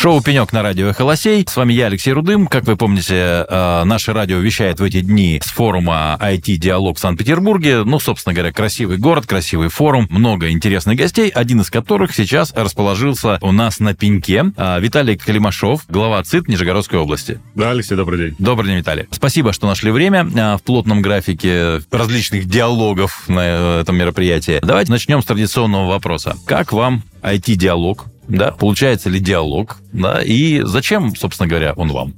Шоу «Пенек» на радио «Холосей». С вами я, Алексей Рудым. Как вы помните, э, наше радио вещает в эти дни с форума IT-диалог в Санкт-Петербурге. Ну, собственно говоря, красивый город, красивый форум, много интересных гостей, один из которых сейчас расположился у нас на пеньке. Э, Виталий Калимашов, глава ЦИТ Нижегородской области. Да, Алексей, добрый день. Добрый день, Виталий. Спасибо, что нашли время э, в плотном графике различных диалогов на этом мероприятии. Давайте начнем с традиционного вопроса. Как вам IT-диалог? Да, получается ли диалог, да, и зачем, собственно говоря, он вам?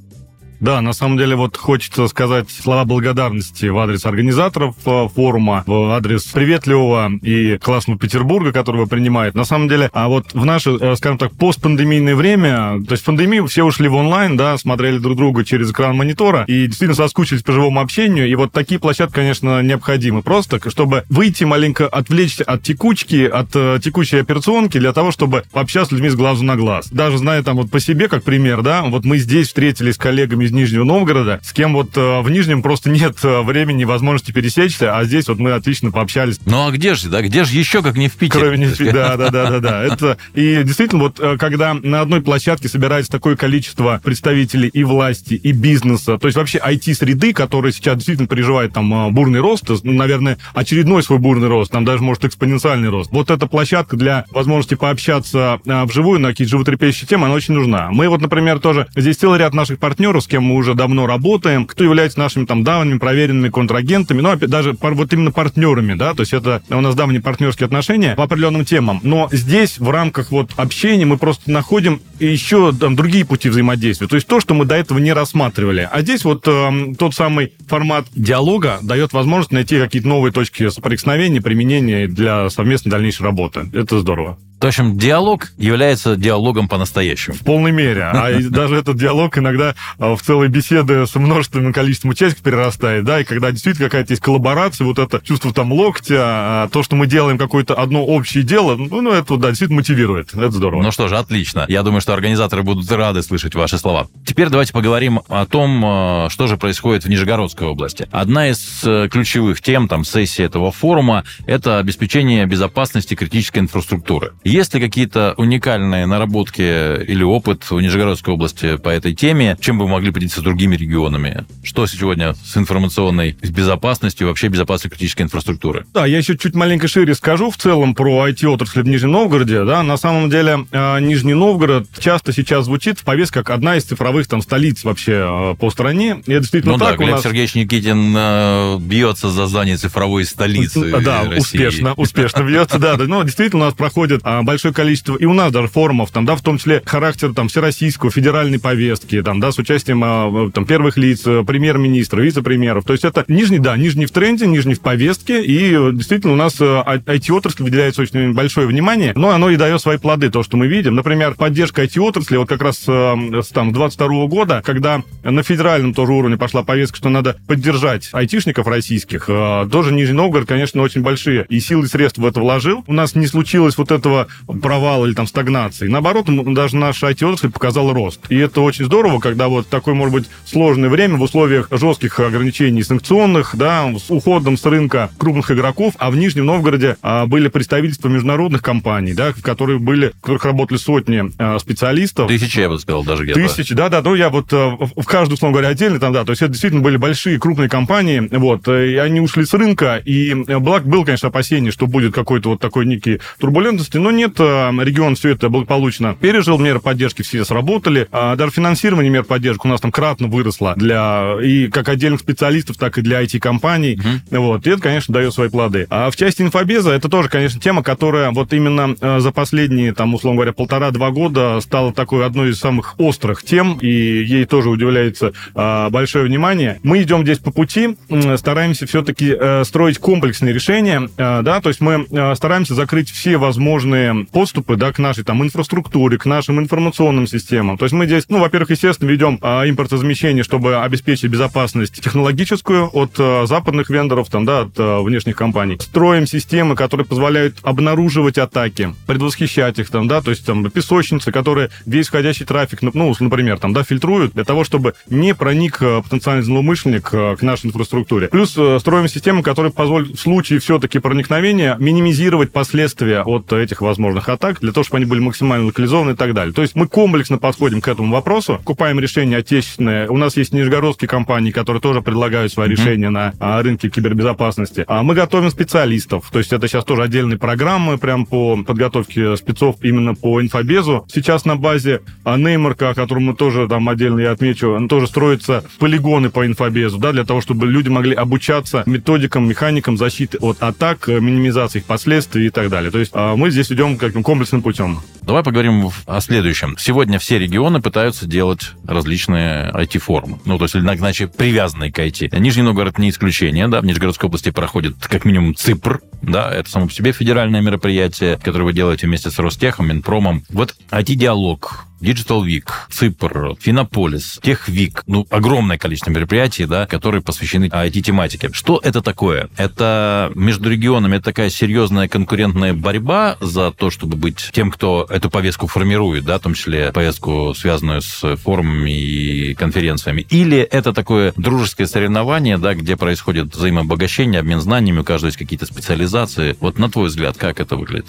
Да, на самом деле вот хочется сказать слова благодарности в адрес организаторов э, форума, в адрес приветливого и классного Петербурга, которого принимает. На самом деле, а вот в наше, э, скажем так, постпандемийное время, то есть в пандемию все ушли в онлайн, да, смотрели друг друга через экран монитора и действительно соскучились по живому общению. И вот такие площадки, конечно, необходимы. Просто, чтобы выйти маленько, отвлечься от текучки, от э, текущей операционки для того, чтобы пообщаться с людьми с глазу на глаз. Даже зная там вот по себе, как пример, да, вот мы здесь встретились с коллегами из Нижнего Новгорода, с кем вот э, в Нижнем просто нет э, времени, возможности пересечься, а здесь вот мы отлично пообщались. Ну а где же, да, где же еще, как не в Питере? Кроме не в Питере, да, да, да, да, да. Это, и действительно, вот э, когда на одной площадке собирается такое количество представителей и власти, и бизнеса, то есть вообще IT-среды, которые сейчас действительно переживают там бурный рост, наверное, очередной свой бурный рост, там даже, может, экспоненциальный рост. Вот эта площадка для возможности пообщаться вживую на какие-то животрепещущие темы, она очень нужна. Мы вот, например, тоже, здесь целый ряд наших партнеров, с кем мы уже давно работаем, кто является нашими там давними проверенными контрагентами, ну, опять даже вот именно партнерами, да, то есть это у нас давние партнерские отношения по определенным темам. Но здесь в рамках вот общения мы просто находим еще там другие пути взаимодействия, то есть то, что мы до этого не рассматривали. А здесь вот э, тот самый формат диалога дает возможность найти какие-то новые точки соприкосновения, применения для совместной дальнейшей работы. Это здорово. В общем, диалог является диалогом по-настоящему. В полной мере. А даже этот диалог иногда а, в целой беседы с множественным количеством участников перерастает, да, и когда действительно какая-то есть коллаборация, вот это чувство там локтя, а, то, что мы делаем какое-то одно общее дело, ну, ну это, да, действительно мотивирует. Это здорово. Ну что же, отлично. Я думаю, что организаторы будут рады слышать ваши слова. Теперь давайте поговорим о том, а, что же происходит в Нижегородской области. Одна из э, ключевых тем, там, сессии этого форума, это обеспечение безопасности критической инфраструктуры. Есть ли какие-то уникальные наработки или опыт в Нижегородской области по этой теме? Чем бы вы могли поделиться с другими регионами? Что сегодня с информационной безопасностью, вообще безопасностью критической инфраструктуры? Да, я еще чуть маленько шире скажу в целом про IT-отрасль в Нижнем Новгороде. Да, на самом деле э, Нижний Новгород часто сейчас звучит в повестке как одна из цифровых там столиц вообще э, по стране. И это действительно ну так. да, Глеб нас... Сергеевич Никитин э, бьется за здание цифровой столицы Да, России. успешно, успешно бьется, да. Но действительно у нас проходит большое количество, и у нас даже форумов, там, да, в том числе характер там всероссийского, федеральной повестки, там, да, с участием а, там, первых лиц, э, премьер-министра, вице-премьеров. То есть это нижний, да, нижний в тренде, нижний в повестке, и э, действительно у нас IT-отрасль э, выделяется очень большое внимание, но оно и дает свои плоды, то, что мы видим. Например, поддержка IT-отрасли, вот как раз с там 22 года, когда на федеральном тоже уровне пошла повестка, что надо поддержать айтишников российских, тоже Нижний Новгород, конечно, очень большие и силы и средства в это вложил. У нас не случилось вот этого провала или там стагнации. Наоборот, даже наша IT-отрасль показала рост. И это очень здорово, когда вот такое, может быть, сложное время в условиях жестких ограничений санкционных, да, с уходом с рынка крупных игроков, а в Нижнем Новгороде а, были представительства международных компаний, да, в которых были, в которых работали сотни а, специалистов. Тысячи, я бы сказал, даже где-то. Тысячи, да-да, ну я вот а, в каждую, условно говоря, отдельно там, да, то есть это действительно были большие, крупные компании, вот, и они ушли с рынка, и благ был, конечно, опасение, что будет какой-то вот такой некий турбулентности, но нет, регион все это благополучно пережил, меры поддержки все сработали, а даже финансирование мер поддержки у нас там кратно выросло для и как отдельных специалистов, так и для IT-компаний, угу. вот, и это, конечно, дает свои плоды. А в части инфобеза это тоже, конечно, тема, которая вот именно э, за последние, там, условно говоря, полтора-два года стала такой одной из самых острых тем, и ей тоже удивляется а, большое внимание. Мы идем здесь по пути, стараемся все-таки э, строить комплексные решения, э, да, то есть мы стараемся закрыть все возможные различные поступы, да, к нашей там инфраструктуре, к нашим информационным системам. То есть мы здесь, ну, во-первых, естественно, ведем а, импортозамещение, чтобы обеспечить безопасность технологическую от а, западных вендоров, там, да, от а, внешних компаний. Строим системы, которые позволяют обнаруживать атаки, предвосхищать их, там, да, то есть там песочницы, которые весь входящий трафик, ну, ну например, там, да, фильтруют для того, чтобы не проник потенциальный злоумышленник к нашей инфраструктуре. Плюс строим системы, которые позволят в случае все-таки проникновения минимизировать последствия от этих возможных атак, для того, чтобы они были максимально локализованы и так далее. То есть мы комплексно подходим к этому вопросу, купаем решения отечественные. У нас есть нижегородские компании, которые тоже предлагают свои mm-hmm. решения на а, рынке кибербезопасности. А мы готовим специалистов. То есть это сейчас тоже отдельные программы прям по подготовке спецов именно по инфобезу. Сейчас на базе а, Неймарка, о котором мы тоже там отдельно я отмечу, тоже строятся полигоны по инфобезу, да, для того, чтобы люди могли обучаться методикам, механикам защиты от атак, минимизации их последствий и так далее. То есть а, мы здесь идем как комплексным путем. Давай поговорим о следующем. Сегодня все регионы пытаются делать различные IT-формы. Ну, то есть, иначе привязанные к IT. Нижний Новгород не исключение, да, в Нижегородской области проходит как минимум ЦИПР, да, это само по себе федеральное мероприятие, которое вы делаете вместе с Ростехом, Минпромом. Вот IT-диалог, Digital Week, ЦИПР, Финополис, Техвик, ну, огромное количество мероприятий, да, которые посвящены IT-тематике. Что это такое? Это между регионами такая серьезная конкурентная борьба за то, чтобы быть тем, кто эту повестку формирует, да, в том числе повестку, связанную с форумами и конференциями. Или это такое дружеское соревнование, да, где происходит взаимообогащение, обмен знаниями, у каждого есть какие-то специализации. Вот на твой взгляд, как это выглядит?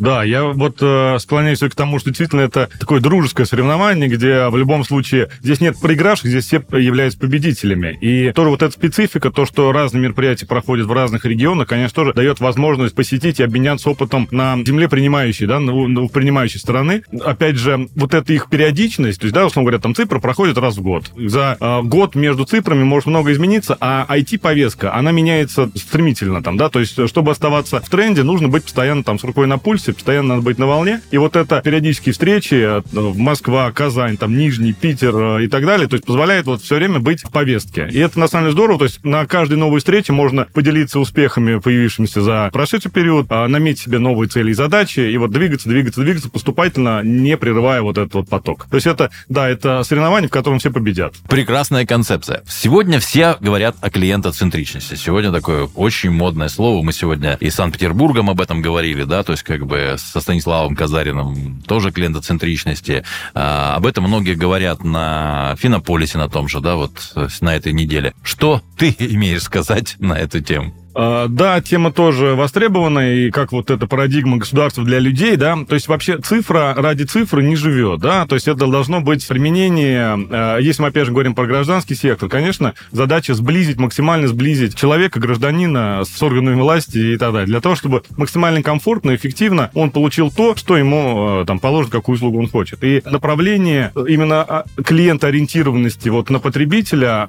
Да, я вот э, склоняюсь к тому, что действительно это такое дружеское соревнование, где в любом случае здесь нет проигравших, здесь все являются победителями. И тоже вот эта специфика, то, что разные мероприятия проходят в разных регионах, конечно, тоже дает возможность посетить и обменяться опытом на земле принимающей, да, на принимающей стороны. Опять же, вот эта их периодичность, то есть, да, условно говоря, там цифры проходят раз в год. За э, год между цифрами может много измениться, а IT-повестка, она меняется стремительно там, да, то есть, чтобы оставаться в тренде, нужно быть постоянно там с рукой на пульсе, пульсе, постоянно надо быть на волне. И вот это периодические встречи, э, Москва, Казань, там, Нижний, Питер э, и так далее, то есть позволяет вот все время быть в повестке. И это на самом деле здорово, то есть на каждой новой встрече можно поделиться успехами, появившимися за прошедший период, а, наметить себе новые цели и задачи, и вот двигаться, двигаться, двигаться поступательно, не прерывая вот этот вот поток. То есть это, да, это соревнование, в котором все победят. Прекрасная концепция. Сегодня все говорят о клиентоцентричности. Сегодня такое очень модное слово. Мы сегодня и Санкт-Петербургом об этом говорили, да, то есть как бы со Станиславом Казарином, тоже клиентоцентричности. А, об этом многие говорят на Финополисе на том же, да, вот на этой неделе. Что ты имеешь сказать на эту тему? А, да, тема тоже востребована, и как вот эта парадигма государства для людей, да, то есть вообще цифра ради цифры не живет, да, то есть это должно быть применение, а, если мы опять же говорим про гражданский сектор, конечно, задача сблизить, максимально сблизить человека, гражданина с органами власти и так далее, для того, чтобы максимально комфортно, эффективно он получил то, что ему а, там положит, какую услугу он хочет. И направление именно клиентоориентированности вот на потребителя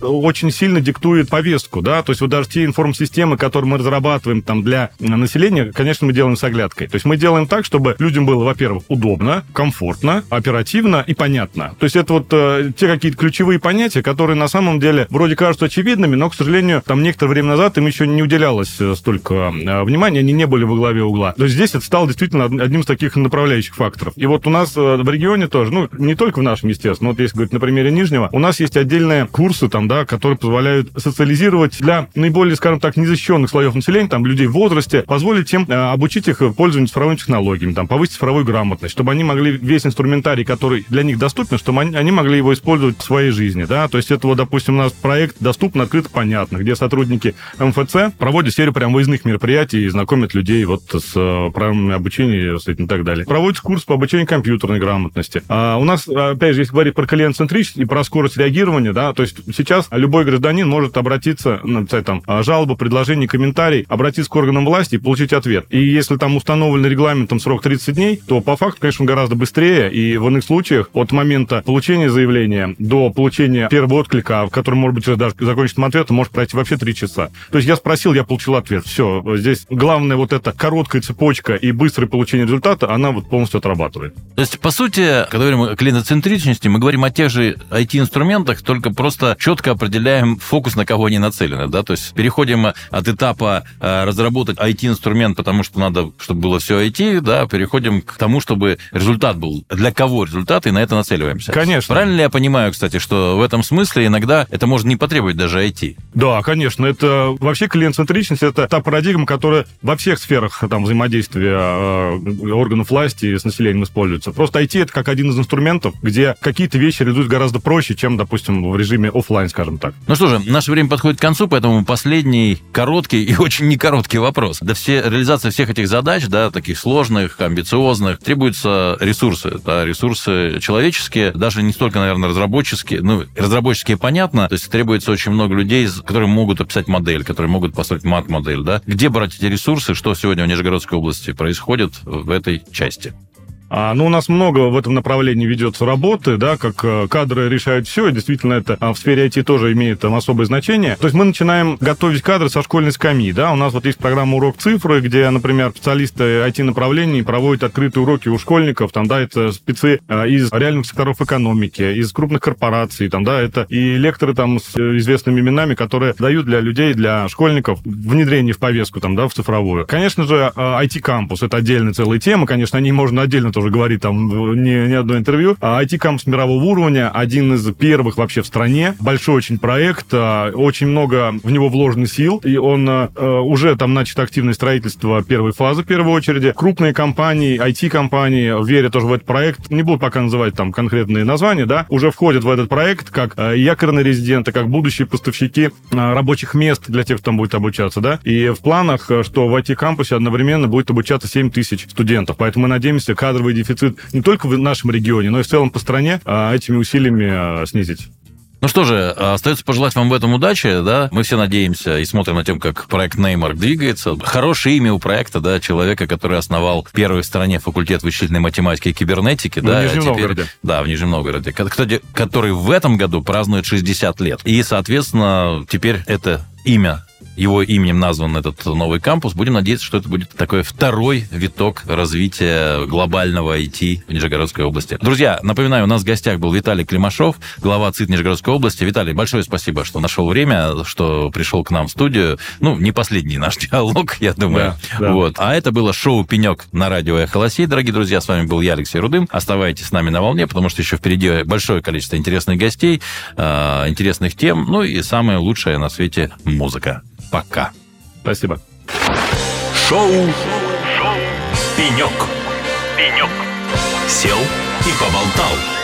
очень сильно диктует повестку, да, то есть вот даже те информации системы, которые мы разрабатываем там для населения, конечно, мы делаем с оглядкой. То есть мы делаем так, чтобы людям было, во-первых, удобно, комфортно, оперативно и понятно. То есть это вот э, те какие-то ключевые понятия, которые на самом деле вроде кажутся очевидными, но, к сожалению, там некоторое время назад им еще не уделялось э, столько э, внимания, они не были во главе угла. То есть здесь это стало действительно одним из таких направляющих факторов. И вот у нас э, в регионе тоже, ну, не только в нашем, естественно, вот если говорить на примере Нижнего, у нас есть отдельные курсы там, да, которые позволяют социализировать для наиболее, скажем так, так незащищенных слоев населения, там, людей в возрасте, позволить им э, обучить их пользованию цифровыми технологиями, там, повысить цифровую грамотность, чтобы они могли весь инструментарий, который для них доступен, чтобы они, они могли его использовать в своей жизни, да, то есть это вот, допустим, у нас проект доступно, открыто, понятно, где сотрудники МФЦ проводят серию прям выездных мероприятий и знакомят людей вот с э, программами обучения с этим и так далее. Проводится курс по обучению компьютерной грамотности. А у нас, опять же, если говорить про клиент-центричность и про скорость реагирования, да, то есть сейчас любой гражданин может обратиться, написать там жалобу предложений, комментарий, обратиться к органам власти и получить ответ. И если там установлен регламентом срок 30 дней, то по факту, конечно, гораздо быстрее. И в иных случаях от момента получения заявления до получения первого отклика, в котором, может быть, даже законченным ответом, может пройти вообще 3 часа. То есть я спросил, я получил ответ. Все, здесь главное вот эта короткая цепочка и быстрое получение результата, она вот полностью отрабатывает. То есть, по сути, когда говорим о клиентоцентричности, мы говорим о тех же IT-инструментах, только просто четко определяем фокус, на кого они нацелены. Да? То есть переходим видимо, от этапа э, разработать IT-инструмент, потому что надо, чтобы было все IT, да, переходим к тому, чтобы результат был. Для кого результат, и на это нацеливаемся. Конечно. Правильно ли я понимаю, кстати, что в этом смысле иногда это может не потребовать даже IT? Да, конечно. Это вообще клиент-центричность, это та парадигма, которая во всех сферах там, взаимодействия э, органов власти с населением используется. Просто IT это как один из инструментов, где какие-то вещи реализуют гораздо проще, чем, допустим, в режиме офлайн, скажем так. Ну что же, наше время подходит к концу, поэтому последний короткий и очень не короткий вопрос. Да все, реализация всех этих задач, да, таких сложных, амбициозных, требуются ресурсы, да, ресурсы человеческие, даже не столько, наверное, разработческие, ну, разработческие понятно, то есть требуется очень много людей, которые могут описать модель, которые могут построить мат-модель, да. Где брать эти ресурсы, что сегодня в Нижегородской области происходит в этой части? А, ну, у нас много в этом направлении ведется работы, да, как э, кадры решают все, и действительно это а, в сфере IT тоже имеет там особое значение. То есть мы начинаем готовить кадры со школьной скамьи, да, у нас вот есть программа «Урок цифры», где, например, специалисты IT-направлений проводят открытые уроки у школьников, там, да, это спецы а, из реальных секторов экономики, из крупных корпораций, там, да, это и лекторы там с известными именами, которые дают для людей, для школьников внедрение в повестку, там, да, в цифровую. Конечно же, IT-кампус, это отдельная целая тема, конечно, о ней можно отдельно тоже говорит там не, не одно интервью. А IT-кампус мирового уровня, один из первых вообще в стране. Большой очень проект, а, очень много в него вложено сил, и он а, а, уже там начато активное строительство первой фазы в первой очереди. Крупные компании, IT-компании верят тоже в этот проект, не буду пока называть там конкретные названия, да, уже входят в этот проект как якорные резиденты, как будущие поставщики рабочих мест для тех, кто там будет обучаться, да. И в планах, что в IT-кампусе одновременно будет обучаться 7 тысяч студентов. Поэтому мы надеемся, кадровый кадровый дефицит не только в нашем регионе, но и в целом по стране а, этими усилиями а, снизить. Ну что же, остается пожелать вам в этом удачи, да. Мы все надеемся и смотрим на тем, как проект Неймар двигается. Хорошее имя у проекта, да, человека, который основал первый в стране факультет вычислительной математики и кибернетики, да. В Нижнем теперь, Новгороде. Да, в Нижнем Новгороде. Который в этом году празднует 60 лет. И, соответственно, теперь это имя его именем назван этот новый кампус. Будем надеяться, что это будет такой второй виток развития глобального IT в Нижегородской области. Друзья, напоминаю, у нас в гостях был Виталий Климашов, глава ЦИТ Нижегородской области. Виталий, большое спасибо, что нашел время, что пришел к нам в студию. Ну, не последний наш диалог, я думаю. Да, да. Вот. А это было шоу «Пенек» на радио «Эхолосей». Дорогие друзья, с вами был я, Алексей Рудым. Оставайтесь с нами на волне, потому что еще впереди большое количество интересных гостей, э, интересных тем, ну и самая лучшая на свете музыка. Пока. Спасибо. Шоу, Шоу. «Пенек». «Пенек». Сел и поболтал.